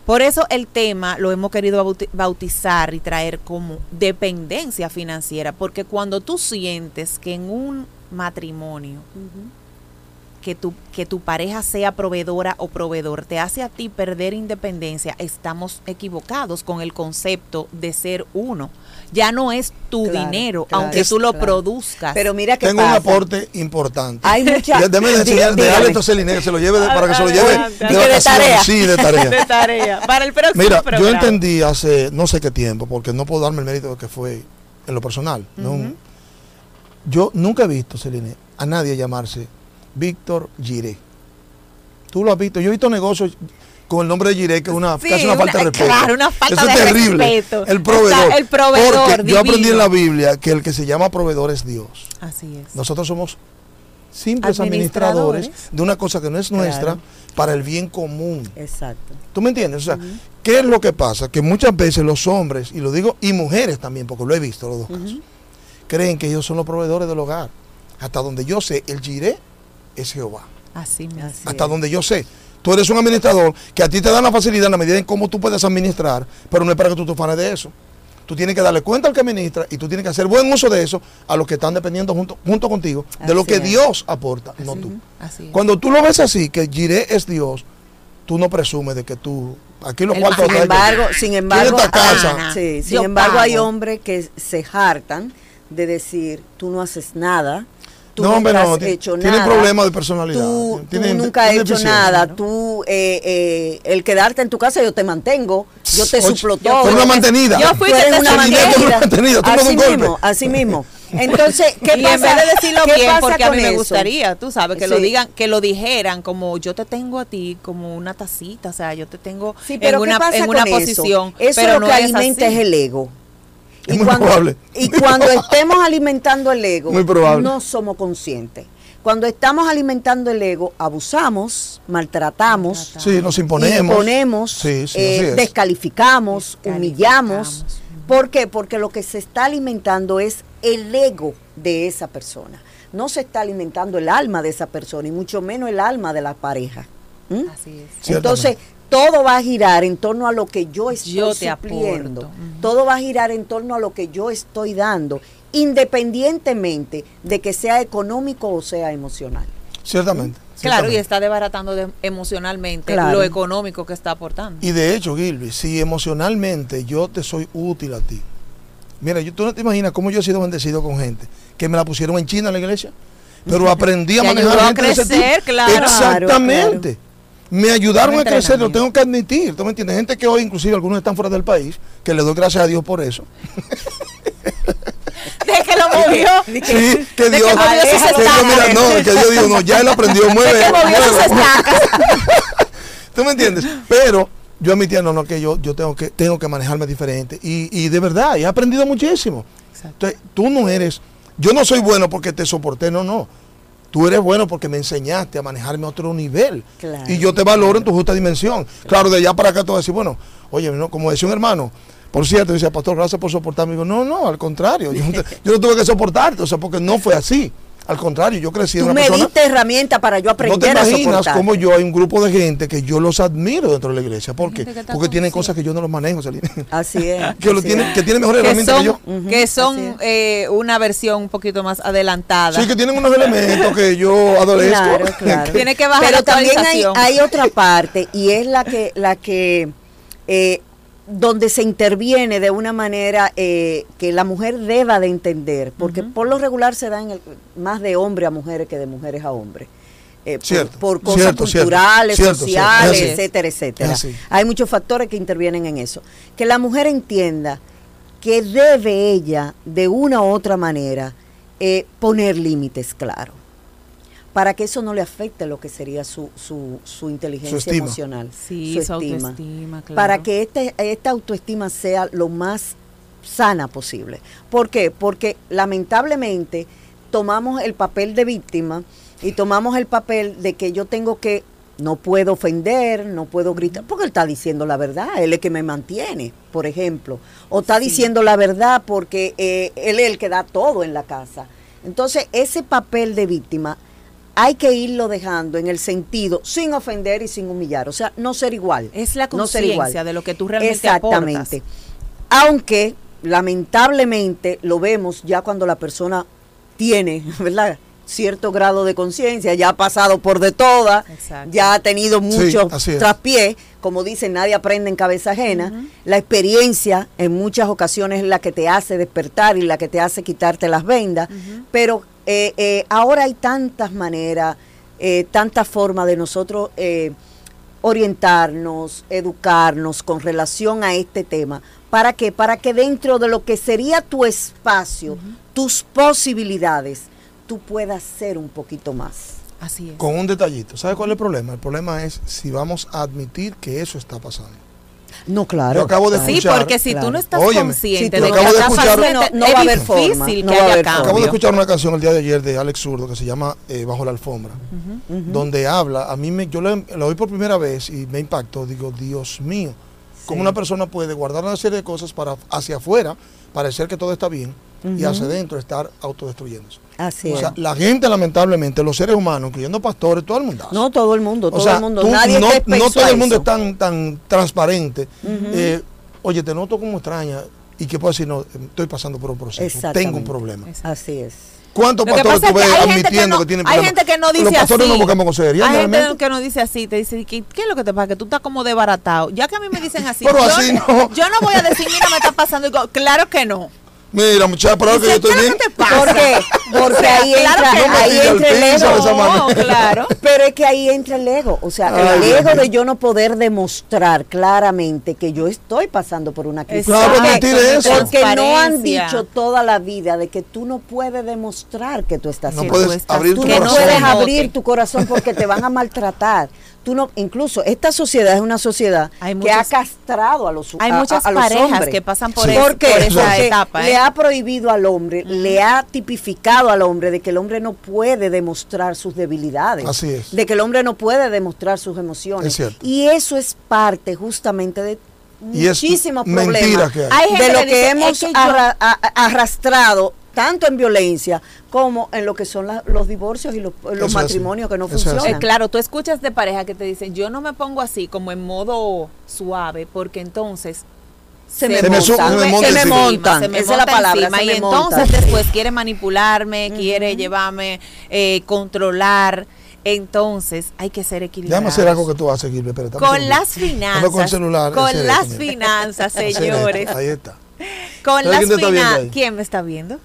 A: Por eso el tema lo hemos querido bautizar y traer como dependencia financiera, porque cuando tú sientes que en un matrimonio que tu, que tu pareja sea proveedora o proveedor te hace a ti perder independencia, estamos equivocados con el concepto de ser uno. Ya no es tu dinero, aunque tú lo produzcas.
C: Pero mira que
D: Tengo un aporte importante.
C: Hay mucha...
D: Déjame enseñar, déjale entonces el dinero, se lo lleve para que se lo lleve
C: de, tarea.
D: Sí, de tarea.
A: de tarea. Para el próximo
D: Mira, yo entendí hace no sé qué tiempo, porque no puedo darme el mérito de que fue en lo personal. yo nunca he visto, Celine, a nadie llamarse Víctor Giré. Tú lo has visto. Yo he visto negocios con el nombre de Giré, que es una, casi una, falta de respeto.
A: Claro, una falta
D: Eso es terrible. El proveedor.
A: el proveedor.
D: Porque yo aprendí en la Biblia que el que se llama proveedor es Dios.
A: Así es.
D: Nosotros somos simples administradores, de una cosa que no es nuestra para el bien común.
C: Exacto.
D: ¿Tú me entiendes? O sea, ¿qué es lo que pasa? Que muchas veces los hombres, y lo digo, y mujeres también, porque lo he visto los dos casos, creen que ellos son los proveedores del hogar. Hasta donde yo sé, el giré es Jehová.
A: Así,
D: Hasta donde yo sé. Tú eres un administrador que a ti te dan la facilidad en la medida en cómo tú puedes administrar, pero no es para que tú te fanes de eso. Tú tienes que darle cuenta al que administra y tú tienes que hacer buen uso de eso a los que están dependiendo junto, junto contigo de lo que Dios aporta, no tú. Cuando tú lo ves así, que Jiré es Dios, tú no presumes de que tú aquí los cuartos
C: sin embargo sin embargo sin embargo hay hombres que se hartan de decir tú no haces nada no, hombre, no, has hecho
D: tiene problemas de personalidad.
C: Tú, nunca has hecho nada. Tú, eh, eh, el quedarte en tu casa, yo te mantengo, yo te suplo todo.
D: Tú una mantenida.
C: Yo fui una mantenida. así mismo, así mismo. Entonces, ¿qué
A: y en vez de decirlo bien, porque a mí me gustaría, tú sabes, que lo digan, que lo dijeran como yo te tengo a ti como una tacita, o sea, yo te tengo en una, en una posición.
C: Eso,
A: pero
C: lo que alimenta es el ego
D: y cuando,
C: Y cuando estemos alimentando el ego, no somos conscientes. Cuando estamos alimentando el ego, abusamos, maltratamos,
D: sí, nos imponemos,
C: imponemos eh, descalificamos, humillamos. ¿Por qué? Porque lo que se está alimentando es el ego de esa persona. no se está alimentando el alma de esa persona y mucho menos el alma de la pareja.
A: Así es.
C: Entonces, todo va a girar en torno a lo que yo estoy yo supliendo. Todo va a girar en torno a lo que yo estoy dando, independientemente de que sea económico o sea emocional.
D: Ciertamente.
A: Claro, y está desbaratando emocionalmente lo económico que está aportando.
D: Y de hecho, Gilby, si emocionalmente yo te soy útil a ti, mira, yo, tú no te imaginas cómo yo he sido bendecido con gente que me la pusieron en China en la iglesia, pero aprendí a manejar
A: a crecer, claro.
D: Exactamente. Me ayudaron a crecer, lo tengo que admitir. ¿Tú me entiendes? Gente que hoy, inclusive algunos están fuera del país, que le doy gracias a Dios por eso.
A: de que lo movió.
D: Sí, que Dios, que, Dios, mira, no, que Dios dijo, no, ya él aprendió, mueve. Que movió ¿Tú me entiendes? Pero yo admitía, no, no, que yo, yo tengo que tengo que manejarme diferente. Y, y de verdad, he aprendido muchísimo. Entonces, tú no eres, yo no soy bueno porque te soporté, no, no. Tú eres bueno porque me enseñaste a manejarme a otro nivel. y yo te valoro en tu justa dimensión. Claro, de allá para acá te voy a decir, bueno, oye, no, como decía un hermano, por cierto, dice, pastor, gracias por soportarme. Digo, no, no, al contrario, yo, no tuve que soportarte, o sea, porque no fue así. Al contrario, yo crecí
C: en
D: una
C: me persona, diste herramientas para yo aprender
D: No te imaginas cómo yo hay un grupo de gente que yo los admiro dentro de la iglesia. ¿Por qué? Porque tienen cosas que yo no los manejo,
C: Así es.
D: que, lo tienen, que tienen mejores herramientas que yo.
A: que son eh, una versión un poquito más adelantada.
D: Sí, que tienen unos elementos que yo adolezco. Claro,
A: claro. Tiene que bajar
C: Pero también hay, hay, otra parte y es la que, la que eh, donde se interviene de una manera eh, que la mujer deba de entender, porque por lo regular se da más de hombre a mujeres que de mujeres a hombres. Eh, por, cosas culturales, sociales, etcétera, etcétera. Hay muchos factores que intervienen en eso. Que la mujer entienda que debe ella, de una u otra manera, eh, poner límites claros para que eso no le afecte lo que sería su, su, su inteligencia emocional,
A: sí, su, autoestima, claro.
C: para que este, esta autoestima sea lo más sana posible. ¿Por qué? Porque lamentablemente tomamos el papel de víctima y tomamos el papel de que yo tengo que, no puedo ofender, no puedo gritar, porque él está diciendo la verdad, él es el que me mantiene, por ejemplo, o está diciendo la verdad porque eh, él es el que da todo en la casa. Entonces, ese papel de víctima hay que irlo dejando en el sentido sin ofender y sin humillar, o sea, no ser igual.
A: Es la conciencia de lo que tú realmente
C: Exactamente. Aunque lamentablemente lo vemos ya cuando la persona tiene, ¿verdad? Cierto grado de conciencia, ya ha pasado por de todas, ya ha tenido muchos traspiés, como dicen, nadie aprende en cabeza ajena. La experiencia en muchas ocasiones es la que te hace despertar y la que te hace quitarte las vendas, pero eh, eh, ahora hay tantas maneras, eh, tantas formas de nosotros orientarnos, educarnos con relación a este tema. ¿Para qué? Para que dentro de lo que sería tu espacio, tus posibilidades, tú puedas ser un poquito más.
A: Así es.
D: Con un detallito. ¿Sabe cuál es el problema? El problema es si vamos a admitir que eso está pasando.
C: No, claro.
D: Yo acabo de
A: escuchar. Sí, porque si tú no estás consciente de
D: que está
A: pasando, no, va a haber difícil que haya cambio.
D: Acabo de escuchar una canción el día de ayer de Alex Zurdo que se llama eh, Bajo la alfombra, donde habla, a mí me, yo lo, oí por primera vez y me impactó, digo, Dios mío, cómo una persona puede guardar una serie de cosas para hacia afuera, parecer que todo está bien, y hacia adentro estar autodestruyéndose.
C: Así
D: o sea, la gente lamentablemente, los seres humanos, incluyendo pastores, todo el mundo.
C: No, todo el mundo, todo el mundo. Nadie
D: no, no todo el mundo es tan, tan transparente. Eh, oye, te noto como extraña y que puedo decir, no, estoy pasando por un proceso, tengo un problema.
C: Así es.
D: ¿Cuántos pastores tú ves admitiendo que, tienen
A: problemas? Hay gente que no dice los pastores
D: así. no buscamos con
A: Hay gente que no dice así, te dice, ¿qué, ¿qué, es lo que te pasa? Que tú estás como desbaratado. Ya que a mí me dicen así,
D: Pero yo, así no.
A: yo no voy a decir, mira, me está pasando. claro que no.
D: Mira, muchacha, pero que yo estoy bien.
C: ¿Por qué? Porque ahí entra, ahí entra el ego.
A: claro.
C: Pero es que ahí entra el ego. O sea, el ego de yo no poder demostrar claramente que yo estoy pasando por una crisis.
D: Claro, eso.
C: Porque no han dicho toda la vida de que tú no puedes demostrar que tú estás
D: no Puedes abrir
C: tú
D: tu
C: no puedes abrir tu corazón porque te van a maltratar no, incluso esta sociedad es una sociedad que ha castrado a los
A: Hay muchas parejas que pasan por,
C: esa etapa. Le ¿eh? ha prohibido al hombre, le ha tipificado al hombre de que el hombre no puede demostrar sus debilidades. De que el hombre no puede demostrar sus emociones. y eso es parte justamente de muchísimos problemas
D: de
C: lo que hemos arrastrado tanto en violencia como en lo que son los divorcios y los, matrimonios que no funcionan.
A: Eh, claro, tú escuchas de pareja que te dicen, yo no me pongo así como en modo suave, porque entonces se, me, montan, se, me, montan, esa es la palabra. y entonces después quiere manipularme, quiere llevarme, eh, controlar. Entonces hay que ser equilibrado.
D: Déjame hacer algo que tú haces,
A: Con las finanzas. Con, celular, con las finanzas, señores. Ahí está. Con las finanzas. ¿Quién me está viendo?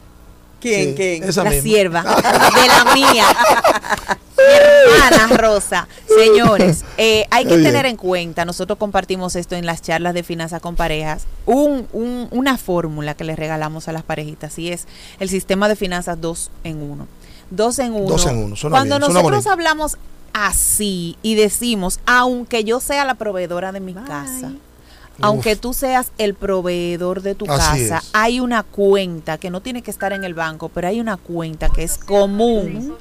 C: ¿Quién? ¿Quién?
A: la sierva de la mía. Mi hermana Rosa. Señores, eh, hay que tener en cuenta, nosotros compartimos esto en las charlas de finanzas con parejas, un, una fórmula que le regalamos a las parejitas y es el sistema de finanzas 2 en 1. 2 en 1.
D: Dos en uno.
A: Cuando nosotros hablamos así y decimos, aunque yo sea la proveedora de mi casa, aunque tú seas el proveedor de tu casa, hay una cuenta que no tiene que estar en el banco, pero hay una cuenta que es común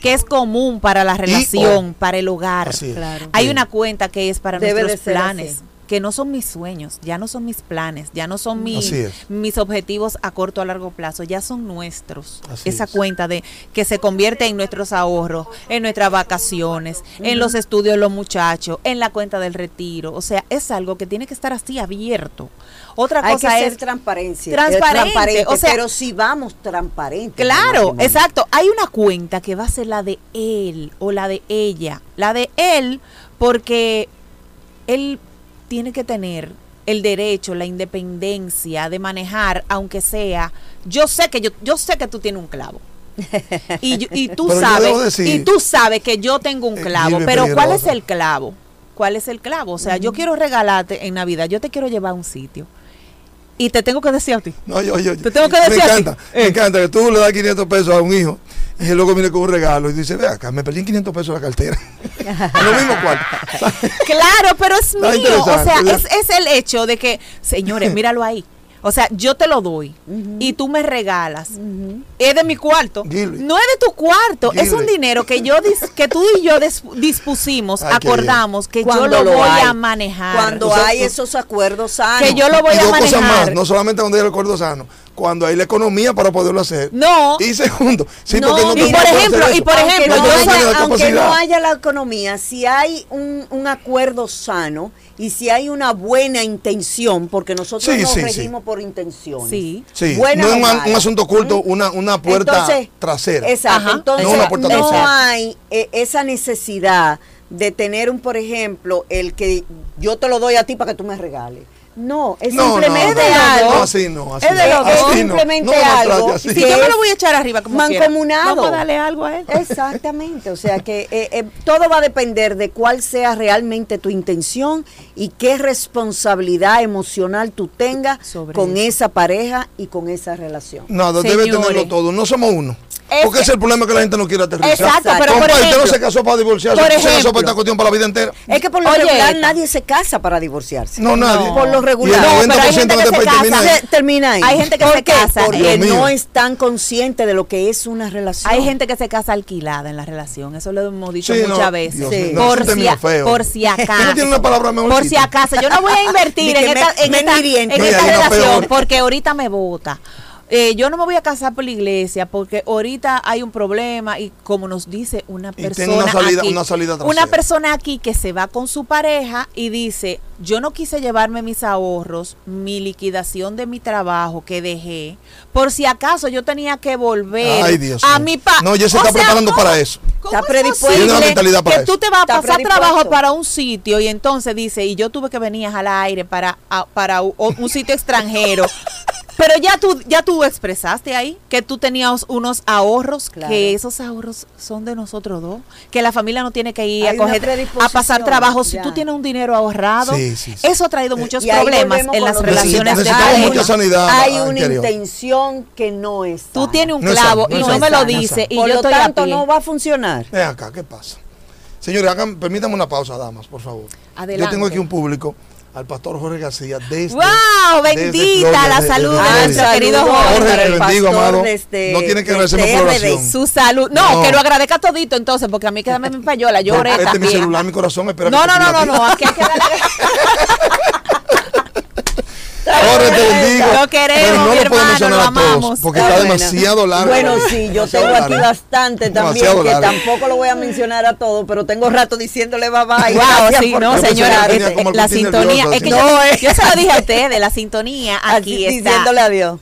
A: que es común para la relación, para el hogar. Hay una cuenta que es para nuestros planes que no son mis sueños, ya no son mis planes, ya no son mis, mis objetivos a corto o a largo plazo, ya son nuestros. Esa cuenta de que se convierte en nuestros ahorros, en nuestras vacaciones, en los estudios de los muchachos, en la cuenta del retiro. O sea, es algo que tiene que estar así abierto. Otra cosa
C: Hay
A: que
C: es
A: ser
C: transparencia. Transparente, o sea, pero si vamos transparente.
A: Claro, exacto. Hay una cuenta que va a ser la de él o la de ella. La de él porque él tiene que tener el derecho, la independencia de manejar, aunque sea, yo sé que yo, yo sé que tú tienes un clavo. y, y tú sabes, y tú sabes que yo tengo un eh, clavo, pero ¿cuál es el clavo? ¿Cuál es el clavo? O sea, yo quiero regalarte en Navidad, yo te quiero llevar a un sitio. Y te tengo que decir a ti.
D: No, yo, yo,
A: te tengo que decir
D: me encanta, Me eh. encanta que tú le das 500 pesos a un hijo y luego viene con un regalo y dice, ve acá, me perdí 500 pesos la cartera. lo mismo cual.
A: claro, pero es mío. O sea, es, es el hecho de que, señores, míralo ahí. O sea, yo te lo doy y tú me regalas. Es de mi cuarto. No es de tu cuarto. Es un dinero que yo que tú y yo dispusimos, acordamos que yo lo voy a manejar.
C: Cuando hay esos acuerdos sanos.
A: Que yo lo voy a manejar. más,
D: no solamente cuando hay el acuerdo sano cuando hay la economía para poderlo hacer.
A: No.
D: Y segundo,
A: sí, porque no y por ejemplo, y por ejemplo,
C: aunque, no haya, la economía, si hay un, un acuerdo sano y si hay una buena intención, porque nosotros nos regimos por intención.
A: Sí.
D: sí. no es un, asunto oculto, una, una puerta trasera.
C: Exacto. Entonces, no, hay eh, esa necesidad de tener un, por ejemplo, el que yo te lo doy a ti para que tú me regales. No, es simplemente algo.
D: No, así no, así
C: es de lo es simplemente algo.
A: Si yo me lo voy a echar arriba como
C: mancomunado.
A: Vamos a darle algo a él.
C: Exactamente, o sea que eh, eh, todo va a depender de cuál sea realmente tu intención y qué responsabilidad emocional tú tengas con esa pareja y con esa relación.
D: Nada, debe tenerlo todo. No somos uno. Porque es el problema que la gente no quiere aterrizar.
A: Exacto, pero por
D: ejemplo, no se casó para divorciarse, por ejemplo, se casó para esta cuestión para la vida entera.
C: Es que por lo regular nadie se casa para divorciarse.
D: No, nadie.
C: Por lo regular.
A: No, pero hay gente que se casa. Termina ahí. Hay gente que se casa
C: porque no están conscientes de lo que es una relación.
A: Hay gente que se casa alquilada en la relación. Eso lo hemos dicho muchas veces. Sí. Por, si, por si acaso.
D: No tiene una palabra mejor.
A: Por si acaso. Yo no voy a invertir en esta, en esta relación porque ahorita me vota eh, yo no me voy a casar por la iglesia porque ahorita hay un problema y como nos dice una persona
D: una salida,
A: aquí,
D: una, salida
A: una persona aquí que se va con su pareja y dice, yo no quise llevarme mis ahorros, mi liquidación de mi trabajo que dejé, por si acaso yo tenía que volver a mi país.
D: No, yo se está preparando para eso.
A: Está predispuesto. que tú te vas a pasar trabajo para un sitio y entonces dice, y yo tuve que venir al aire para, para un sitio extranjero. Pero ya tú, ya tú expresaste ahí que tú tenías unos ahorros, que esos ahorros son de nosotros dos, que la familia no tiene que ir a, coger, a pasar trabajo. Si tú tienes un dinero ahorrado, eso ha traído muchos problemas en las relaciones de
C: pareja. Hay una intención que no es.
A: Tú tienes un clavo y no me lo dice y
C: por
A: yo
C: lo tanto no va a funcionar.
D: Ven acá, ¿qué pasa? Señores, hagan, permítanme una pausa, damas, por favor. Yo tengo aquí un público al pastor Jorge García desde
A: ¡Wow! Bendita la salud de nuestro querido
D: Jorge. Jorge, bendigo, amado. no tiene que agradecerme por oración.
A: Su salud. No, que lo agradezca todito entonces, porque a mí quédame mi payola, yo
D: Este es mi celular, mi corazón, espera
A: No, no, no, no, no, aquí hay que darle...
D: Te bendigo.
A: lo queremos, mi hermano, lo amamos.
D: porque está demasiado largo.
C: Bueno, sí, yo tengo aquí bastante también, que tampoco lo voy a mencionar a todo, pero tengo rato diciéndole bye bye.
A: Wow, sí, no, señora, la sintonía, es que yo, yo se lo dije a ustedes, la sintonía aquí está.
C: Diciéndole adiós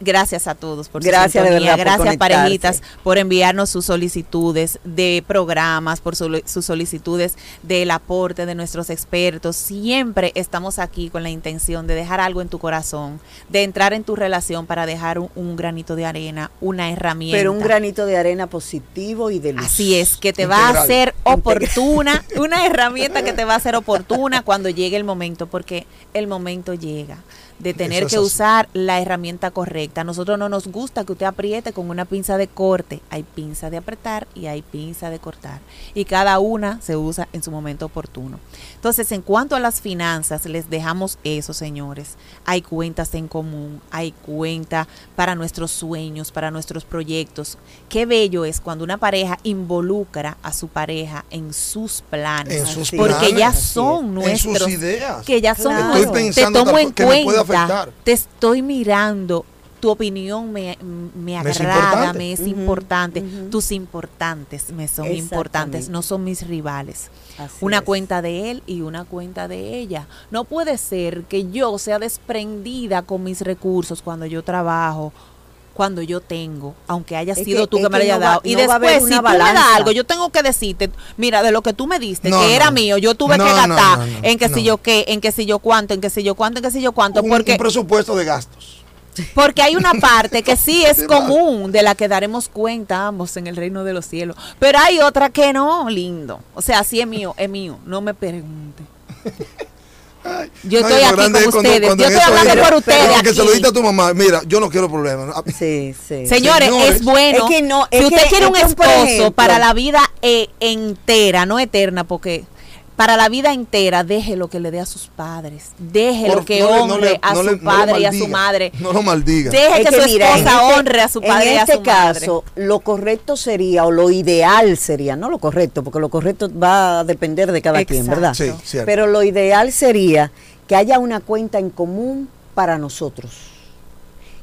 A: gracias a todos por
C: gracias
A: su
C: sintonía,
A: gracias parejitas por enviarnos sus solicitudes de programas, por sus solicitudes del aporte de nuestros expertos. Siempre estamos aquí con la intención de dejar algo en tu corazón, de entrar en tu relación para dejar un, granito de arena, una herramienta.
C: Pero un granito de arena positivo y de luz.
A: Así es, que te va a ser oportuna, una herramienta que te va a ser oportuna cuando llegue el momento, porque el momento llega de tener que usar la herramienta correcta. A nosotros no nos gusta que usted apriete con una pinza de corte. Hay pinza de apretar y hay pinza de cortar. Y cada una se usa en su momento oportuno. Entonces, en cuanto a las finanzas, les dejamos eso, señores. Hay cuentas en común, hay cuenta para nuestros sueños, para nuestros proyectos. Qué bello es cuando una pareja involucra a su pareja en sus planes.
D: En sus
A: porque ya son nuestros.
D: En sus ideas.
A: Que ya son nuestros. Te tomo en cuenta. Te estoy mirando tu opinión me, me agrada, me es importante, tus importantes me son importantes, no son mis rivales. una cuenta de él y una cuenta de ella. No puede ser que yo sea desprendida con mis recursos cuando yo trabajo cuando yo tengo, aunque haya sido tú que, me lo hayas dado. y después, si tú me das algo, yo tengo que decirte, mira, de lo que tú me diste, que era mío, yo tuve que gastar en que si yo qué, en que si yo cuánto, en que si yo cuánto, en que si yo cuánto. porque,
D: un presupuesto de gastos.
A: Porque hay una parte que sí es común, de la que daremos cuenta ambos en el reino de los cielos. Pero hay otra que no, lindo. O sea, si es mío, es mío. No me pregunte. yo estoy aquí con ustedes. yo estoy hablando por ustedes. Aquí.
D: Que se lo diste a tu mamá. Mira, yo no quiero problemas.
A: Sí, sí. Señores, es bueno. Es que no, si usted quiere un esposo para la vida eh, entera, no eterna, porque para la vida entera, deje lo que le dé a sus padres, deje lo que honre a su padre y a su madre.
D: No lo maldiga.
A: Deje que, su esposa este honre a su padre y a
C: su
A: madre.
C: En este caso, lo correcto sería, o lo ideal sería, no lo correcto, porque lo correcto va a depender de cada quien, ¿verdad?
D: Sí, cierto.
C: Pero lo ideal sería que haya una cuenta en común para nosotros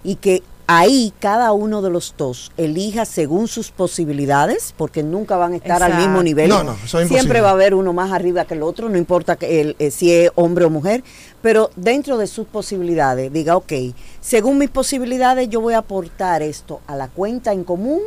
C: y que ahí cada uno de los dos elija según sus posibilidades, porque nunca van a estar al mismo nivel.
D: No, no,
C: Siempre va a haber uno más arriba que el otro, no importa que el, eh, si es hombre o mujer, pero dentro de sus posibilidades, diga, ok, según mis posibilidades yo voy a aportar esto a la cuenta en común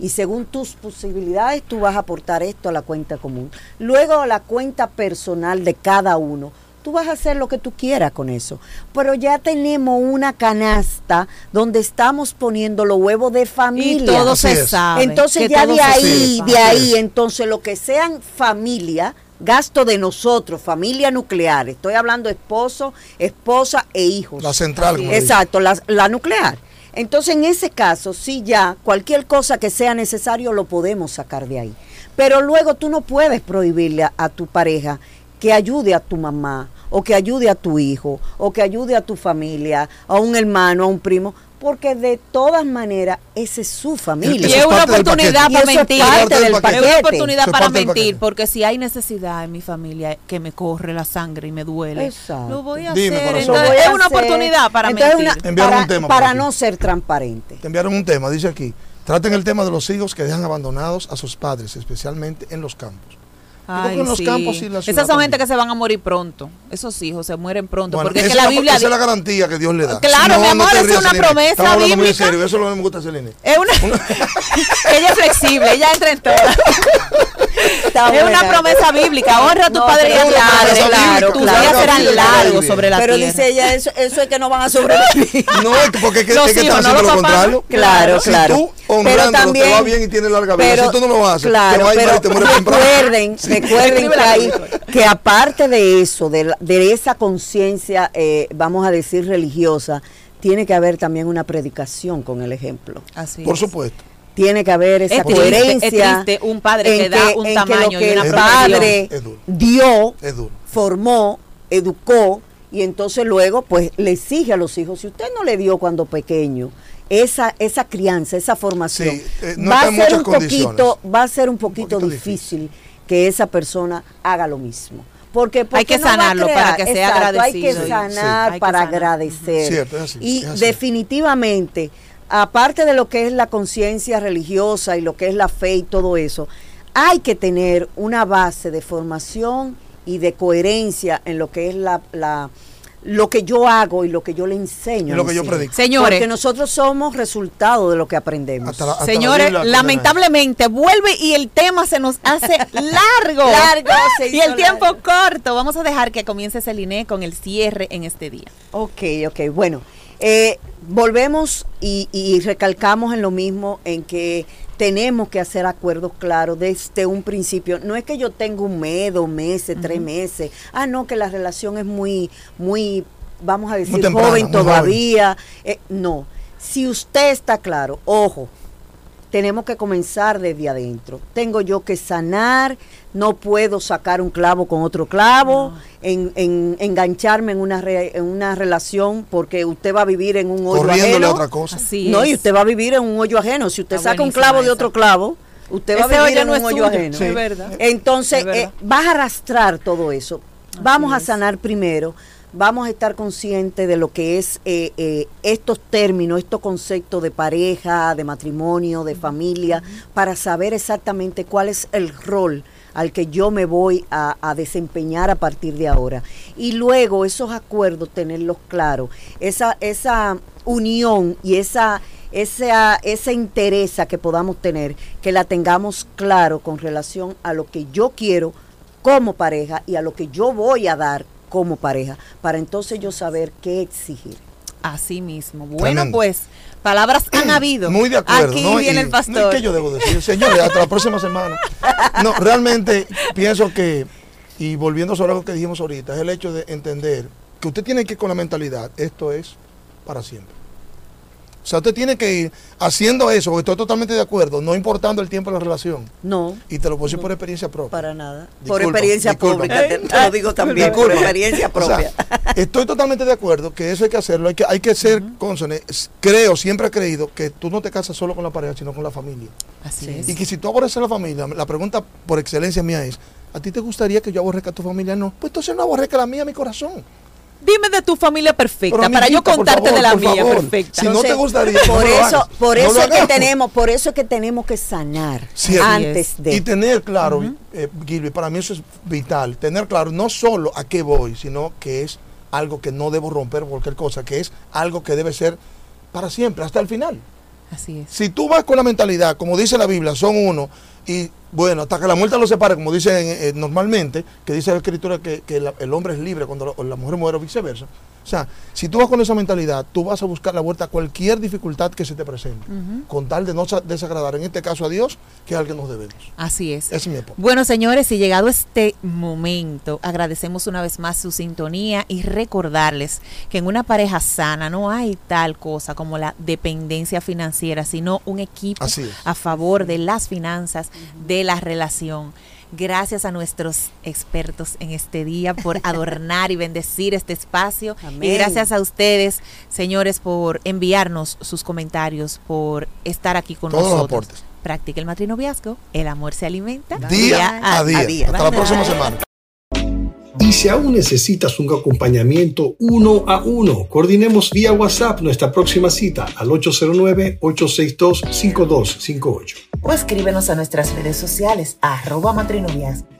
C: y según tus posibilidades tú vas a aportar esto a la cuenta común. Luego a la cuenta personal de cada uno tú vas a hacer lo que tú quieras con eso. Pero ya tenemos una canasta donde estamos poniendo los huevos de familia.
A: Y todo se sabe.
C: Entonces ya de ahí, de ahí, entonces lo que sean familia, gasto de nosotros, familia nuclear, estoy hablando esposo, esposa e hijos.
D: La central.
C: Exacto, la, la nuclear. Entonces en ese caso, sí ya, cualquier cosa que sea necesario lo podemos sacar de ahí. Pero luego tú no puedes prohibirle a tu pareja que ayude a tu mamá o que ayude a tu hijo o que ayude a tu familia, a un hermano, a un primo, porque de todas maneras esa es su familia.
A: Y es una oportunidad para mentir. Es una oportunidad para mentir, porque si hay necesidad en mi familia que me corre la sangre y me duele, lo voy a hacer. es una oportunidad para mentir.
C: para, un tema para no ser transparente.
D: Te enviaron un tema, dice aquí. Traten el tema de los hijos que dejan abandonados a sus padres, especialmente en los campos.
A: Ay, los campos y la ciudad Esas son gente que se van a morir pronto. Esos hijos se mueren pronto. porque es que la Biblia.
D: Esa es la garantía que Dios le da.
A: Claro, mi amor, es una promesa bíblica. Muy
D: serio. Eso es lo que me gusta Celine.
A: Es una. ella es flexible, ella entra en todo. es una promesa bíblica. Honra a tu padre y a tu madre. Claro, Tus días serán largos sobre la
C: Pero
A: tierra.
C: dice ella, eso, eso es que no van a sobrevivir.
D: no, porque es que, es que están haciendo lo contrario.
C: Claro, claro.
D: Si tú honrando te va bien y tienes larga vida. Si tú no lo haces,
C: te va a ir y te mueres temprano. Recuerden, recuerden que hay que aparte de eso, de, de esa conciencia, eh, vamos a decir, religiosa, tiene que haber también una predicación con el ejemplo.
D: Así Por supuesto.
C: Tiene que haber esa coherencia.
A: Es un padre que da un tamaño
C: que
A: y una
C: el padre dio, formó, educó y entonces luego pues le exige a los hijos, si usted no le dio cuando pequeño, esa, esa crianza, esa formación,
D: eh,
C: va, a ser un poquito, va a ser un poquito, difícil. que esa persona haga lo mismo. Porque,
A: hay que sanarlo para que sea agradecido.
C: Hay que sanar para agradecer. y definitivamente, aparte de lo que es la conciencia religiosa y lo que es la fe y todo eso, hay que tener una base de formación y de coherencia en lo que es la, la lo que yo hago y lo que yo le enseño.
D: lo que yo predico.
C: Señores. Porque nosotros somos resultado de lo que aprendemos.
A: Señores, lamentablemente vuelve y el tema se nos hace largo. largo. y el tiempo corto. Vamos a dejar que comience Celine con el cierre en este día.
C: Ok, ok. Bueno, eh, volvemos y, y recalcamos en lo mismo, en que tenemos que hacer acuerdos claros desde un principio. No es que yo tenga un mes, dos meses, tres meses. Ah, no, que la relación es muy, muy, vamos a decir, joven todavía. Eh, no. Si usted está claro, ojo, tenemos que comenzar desde adentro. Tengo yo que sanar, no puedo sacar un clavo con otro clavo, en, engancharme en una, en una relación porque usted va a vivir en un hoyo ajeno.
D: otra cosa.
C: no, y usted va a vivir en un hoyo ajeno. Si usted saca un clavo de otro clavo, usted va a vivir en un hoyo ajeno. Entonces, eh, vas a arrastrar todo eso. Vamos a sanar primero vamos a estar conscientes de lo que es eh, eh, estos términos, estos conceptos de pareja, de matrimonio, de familia, para saber exactamente cuál es el rol al que yo me voy a, desempeñar a partir de ahora. Y luego esos acuerdos, tenerlos claros, esa, esa unión y esa, esa, esa interés que podamos tener, que la tengamos claro con relación a lo que yo quiero como pareja y a lo que yo voy a dar como pareja, para entonces yo saber qué exigir.
A: Así mismo. Bueno, pues, palabras han habido.
D: Muy de acuerdo.
A: Aquí viene el pastor.
D: ¿Qué yo debo decir? Señores, hasta la próxima semana. No, realmente pienso que, y volviendo sobre lo que dijimos ahorita, es el hecho de entender que usted tiene que ir con la mentalidad, esto es para siempre. O sea, usted tiene que ir haciendo eso, estoy totalmente de acuerdo, no importando el tiempo de la relación.
C: No.
D: Y te lo puedo decir por experiencia propia.
C: Para nada. por experiencia pública, te, lo digo también, por experiencia propia.
D: estoy totalmente de acuerdo que eso hay que hacerlo, hay que, hay que ser uh Creo, siempre he creído que tú no te casas solo con la pareja, sino con la familia.
A: Así es.
D: Y que si tú aborreces la familia, la pregunta por excelencia mía es, ¿a ti te gustaría que yo aborrezca a tu familia? No. Pues entonces no aborrezca la mía, mi corazón.
A: Dime de tu familia perfecta para yo contarte de la mía perfecta.
D: Si no te gustaría,
C: por eso, por eso que tenemos, por eso es que tenemos que sanar antes de
D: y tener claro, uh para mí eso es vital, tener claro no solo a qué voy, sino que es algo que no debo romper por cualquier cosa, que es algo que debe ser para siempre, hasta el final.
A: Así es.
D: Si tú vas con la mentalidad, como dice la Biblia, son uno, y bueno, hasta que la muerte lo separe, como dicen eh, normalmente, que dice la escritura que, el hombre es libre cuando la, la mujer muere o viceversa. O sea, si tú vas con esa mentalidad, tú vas a buscar la vuelta a cualquier dificultad que se te presente, con tal de no desagradar, en este caso a Dios, que a alguien nos debemos.
A: Así es.
D: es mi
A: bueno, señores, y llegado este momento, agradecemos una vez más su sintonía y recordarles que en una pareja sana no hay tal cosa como la dependencia financiera, sino un equipo a favor de las finanzas, de la relación. Gracias a nuestros expertos en este día por adornar y bendecir este espacio. Y gracias a ustedes, señores, por enviarnos sus comentarios, por estar aquí con nosotros. Practica el matrinoviazgo, el amor se alimenta
D: día, a, día. Hasta la próxima semana.
B: Y si aún necesitas un acompañamiento uno a uno, coordinemos vía WhatsApp nuestra próxima cita al 809-862-5258.
A: O escríbenos a nuestras redes sociales arroba matrinoviazgo